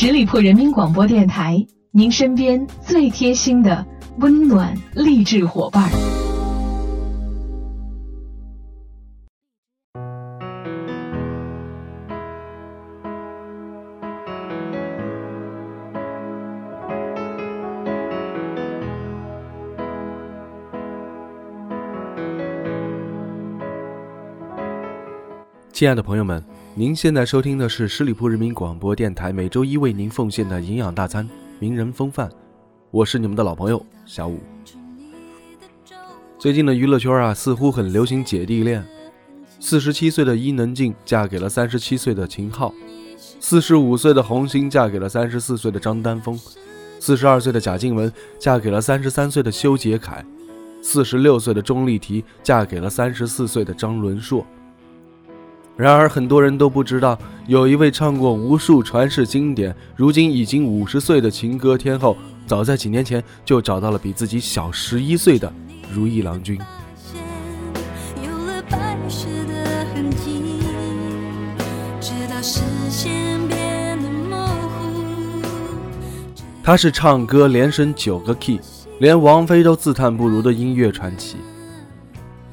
十里铺人民广播电台，您身边最贴心的温暖励志伙伴。亲爱的朋友们，您现在收听的是十里铺人民广播电台每周一为您奉献的营养大餐——名人风范。我是你们的老朋友小五。最近的娱乐圈啊，似乎很流行姐弟恋。四十七岁的伊能静嫁给了三十七岁的秦昊，四十五岁的红星嫁给了三十四岁的张丹峰，四十二岁的贾静雯嫁给了三十三岁的修杰楷，四十六岁的钟丽缇嫁给了三十四岁的张伦硕。然而，很多人都不知道，有一位唱过无数传世经典、如今已经五十岁的情歌天后，早在几年前就找到了比自己小十一岁的如意郎君。他是唱歌连升九个 key，连王菲都自叹不如的音乐传奇。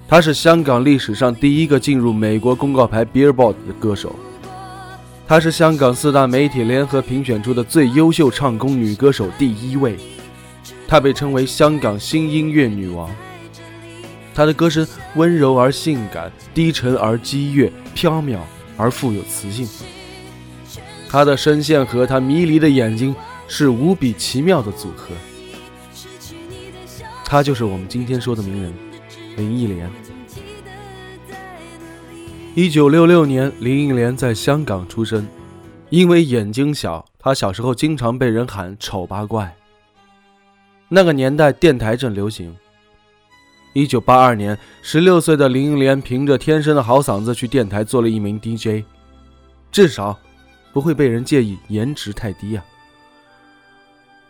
她是香港历史上第一个进入美国公告牌 Billboard 的歌手，她是香港四大媒体联合评选出的最优秀唱功女歌手第一位，她被称为香港新音乐女王。她的歌声温柔而性感，低沉而激越，飘渺而富有磁性。她的声线和她迷离的眼睛是无比奇妙的组合。她就是我们今天说的名人。林忆莲，一九六六年，林忆莲在香港出生。因为眼睛小，她小时候经常被人喊“丑八怪”。那个年代，电台正流行。一九八二年，十六岁的林忆莲凭着天生的好嗓子去电台做了一名 DJ，至少不会被人介意颜值太低啊。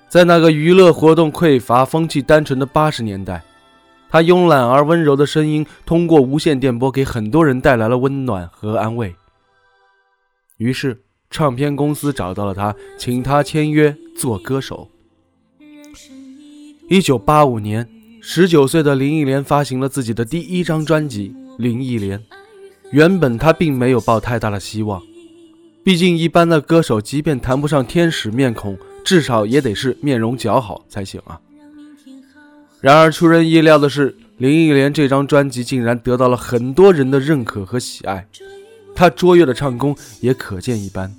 在那个娱乐活动匮乏、风气单纯的八十年代。他慵懒而温柔的声音，通过无线电波给很多人带来了温暖和安慰。于是，唱片公司找到了他，请他签约做歌手。一九八五年，十九岁的林忆莲发行了自己的第一张专辑《林忆莲》。原本他并没有抱太大的希望，毕竟一般的歌手，即便谈不上天使面孔，至少也得是面容姣好才行啊。然而出人意料的是，林忆莲这张专辑竟然得到了很多人的认可和喜爱，她卓越的唱功也可见一斑。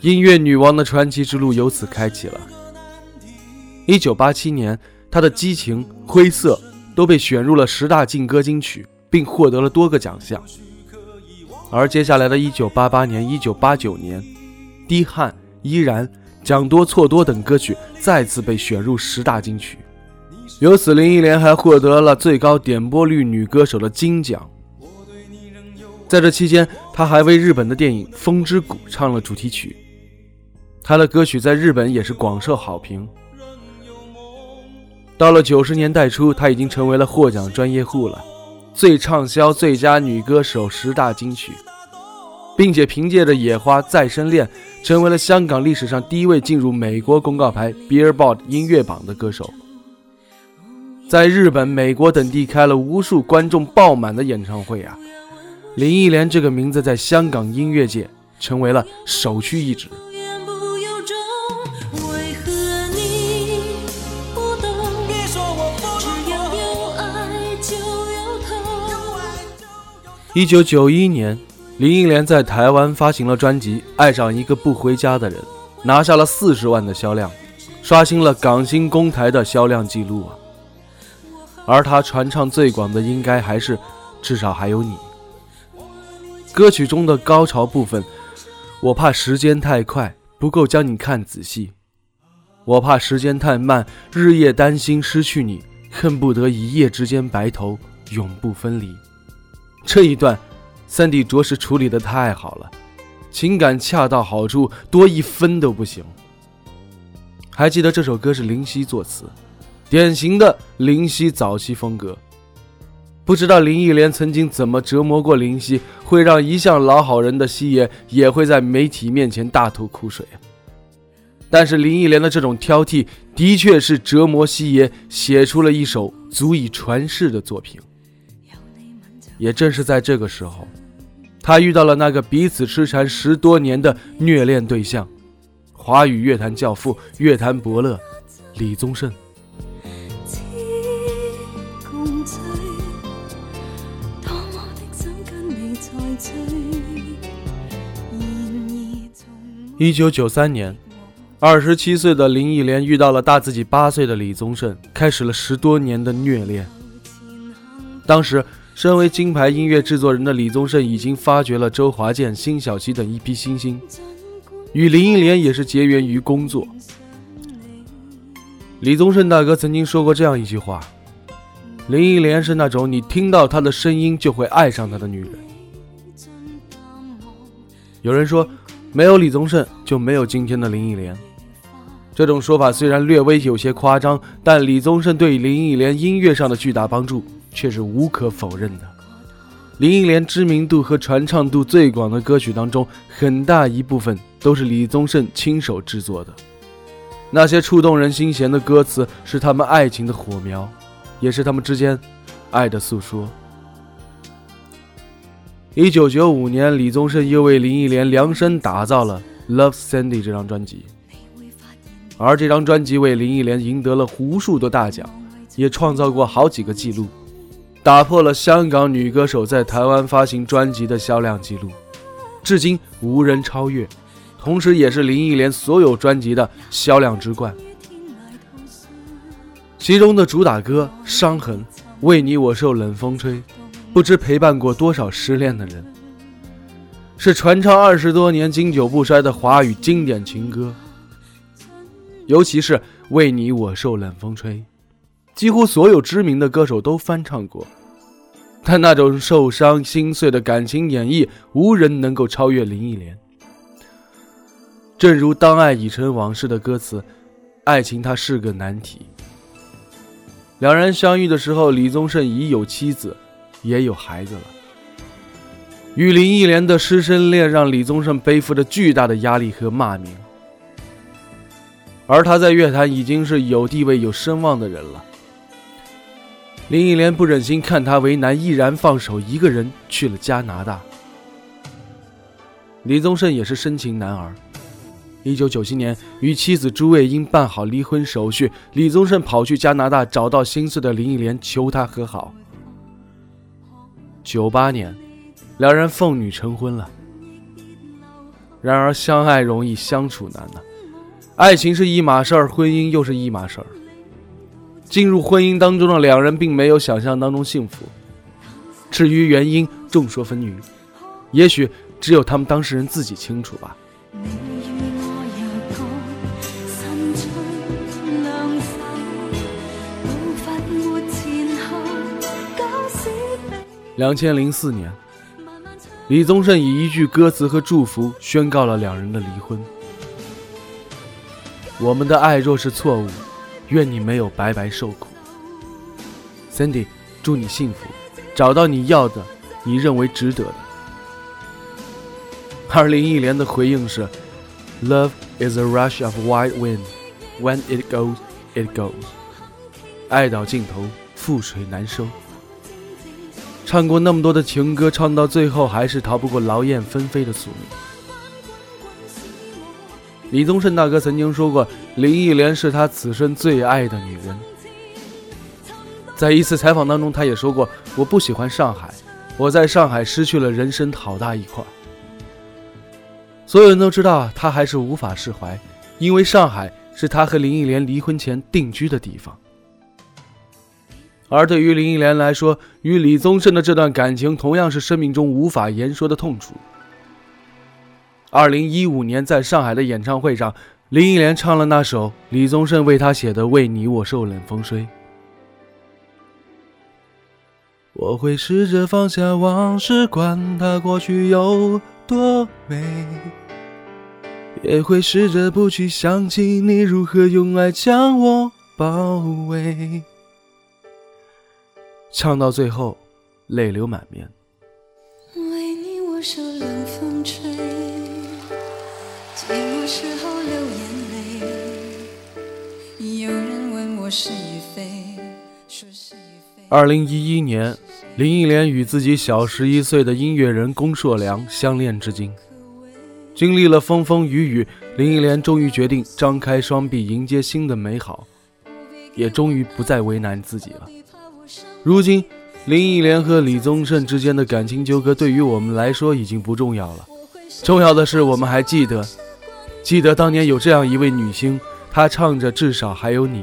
音乐女王的传奇之路由此开启了。一九八七年，她的《激情》《灰色》都被选入了十大劲歌金曲，并获得了多个奖项。而接下来的一九八八年、一九八九年，《滴汗》依然。讲多错多等歌曲再次被选入十大金曲，由此林忆莲还获得了最高点播率女歌手的金奖。在这期间，她还为日本的电影《风之谷》唱了主题曲，她的歌曲在日本也是广受好评。到了九十年代初，她已经成为了获奖专业户了，最畅销最佳女歌手十大金曲。并且凭借着《野花》《再生恋》，成为了香港历史上第一位进入美国公告牌 Billboard 音乐榜的歌手。在日本、美国等地开了无数观众爆满的演唱会啊！林忆莲这个名字在香港音乐界成为了首屈一指。一九九一年。林忆莲在台湾发行了专辑《爱上一个不回家的人》，拿下了四十万的销量，刷新了港星公台的销量记录啊！而她传唱最广的，应该还是《至少还有你》。歌曲中的高潮部分，我怕时间太快，不够将你看仔细；我怕时间太慢，日夜担心失去你，恨不得一夜之间白头，永不分离。这一段。三弟着实处理的太好了，情感恰到好处，多一分都不行。还记得这首歌是林夕作词，典型的林夕早期风格。不知道林忆莲曾经怎么折磨过林夕，会让一向老好人的夕爷也会在媒体面前大吐苦水但是林忆莲的这种挑剔，的确是折磨夕爷写出了一首足以传世的作品。也正是在这个时候，他遇到了那个彼此痴缠十多年的虐恋对象——华语乐坛教父、乐坛伯乐李宗盛。一九九三年，二十七岁的林忆莲遇到了大自己八岁的李宗盛，开始了十多年的虐恋。当时，身为金牌音乐制作人的李宗盛已经发掘了周华健、辛晓琪等一批新星，与林忆莲也是结缘于工作。李宗盛大哥曾经说过这样一句话：“林忆莲是那种你听到她的声音就会爱上她的女人。”有人说。没有李宗盛，就没有今天的林忆莲。这种说法虽然略微有些夸张，但李宗盛对林忆莲音乐上的巨大帮助却是无可否认的。林忆莲知名度和传唱度最广的歌曲当中，很大一部分都是李宗盛亲手制作的。那些触动人心弦的歌词，是他们爱情的火苗，也是他们之间爱的诉说。一九九五年，李宗盛又为林忆莲量身打造了《Love Sandy》这张专辑，而这张专辑为林忆莲赢得了无数的大奖，也创造过好几个记录，打破了香港女歌手在台湾发行专辑的销量记录，至今无人超越，同时也是林忆莲所有专辑的销量之冠。其中的主打歌《伤痕》，为你我受冷风吹。不知陪伴过多少失恋的人，是传唱二十多年、经久不衰的华语经典情歌。尤其是《为你我受冷风吹》，几乎所有知名的歌手都翻唱过。但那种受伤心碎的感情演绎，无人能够超越林忆莲。正如《当爱已成往事》的歌词：“爱情它是个难题。”两人相遇的时候，李宗盛已有妻子。也有孩子了。与林忆莲的师生恋让李宗盛背负着巨大的压力和骂名，而他在乐坛已经是有地位、有声望的人了。林忆莲不忍心看他为难，毅然放手，一个人去了加拿大。李宗盛也是深情男儿。一九九七年，与妻子朱卫英办好离婚手续，李宗盛跑去加拿大，找到心碎的林忆莲，求她和好。九八年，两人奉女成婚了。然而，相爱容易相处难呢。爱情是一码事儿，婚姻又是一码事儿。进入婚姻当中的两人，并没有想象当中幸福。至于原因，众说纷纭，也许只有他们当事人自己清楚吧。两千零四年，李宗盛以一句歌词和祝福宣告了两人的离婚。我们的爱若是错误，愿你没有白白受苦。Cindy，祝你幸福，找到你要的，你认为值得的。而林忆莲的回应是：Love is a rush of white wind, when it goes, it goes。爱到尽头，覆水难收。唱过那么多的情歌，唱到最后还是逃不过劳燕分飞的宿命。李宗盛大哥曾经说过，林忆莲是他此生最爱的女人。在一次采访当中，他也说过：“我不喜欢上海，我在上海失去了人生好大一块。”所有人都知道，他还是无法释怀，因为上海是他和林忆莲离婚前定居的地方。而对于林忆莲来说，与李宗盛的这段感情同样是生命中无法言说的痛楚。二零一五年在上海的演唱会上，林忆莲唱了那首李宗盛为她写的《为你我受冷风吹》。我会试着放下往事，管它过去有多美，也会试着不去想起你如何用爱将我包围。唱到最后，泪流满面。为你我受冷二零一一年，林忆莲与自己小十一岁的音乐人龚硕良相恋至今。经历了风风雨雨，林忆莲终于决定张开双臂迎接新的美好，也终于不再为难自己了。如今，林忆莲和李宗盛之间的感情纠葛对于我们来说已经不重要了。重要的是，我们还记得，记得当年有这样一位女星，她唱着《至少还有你》，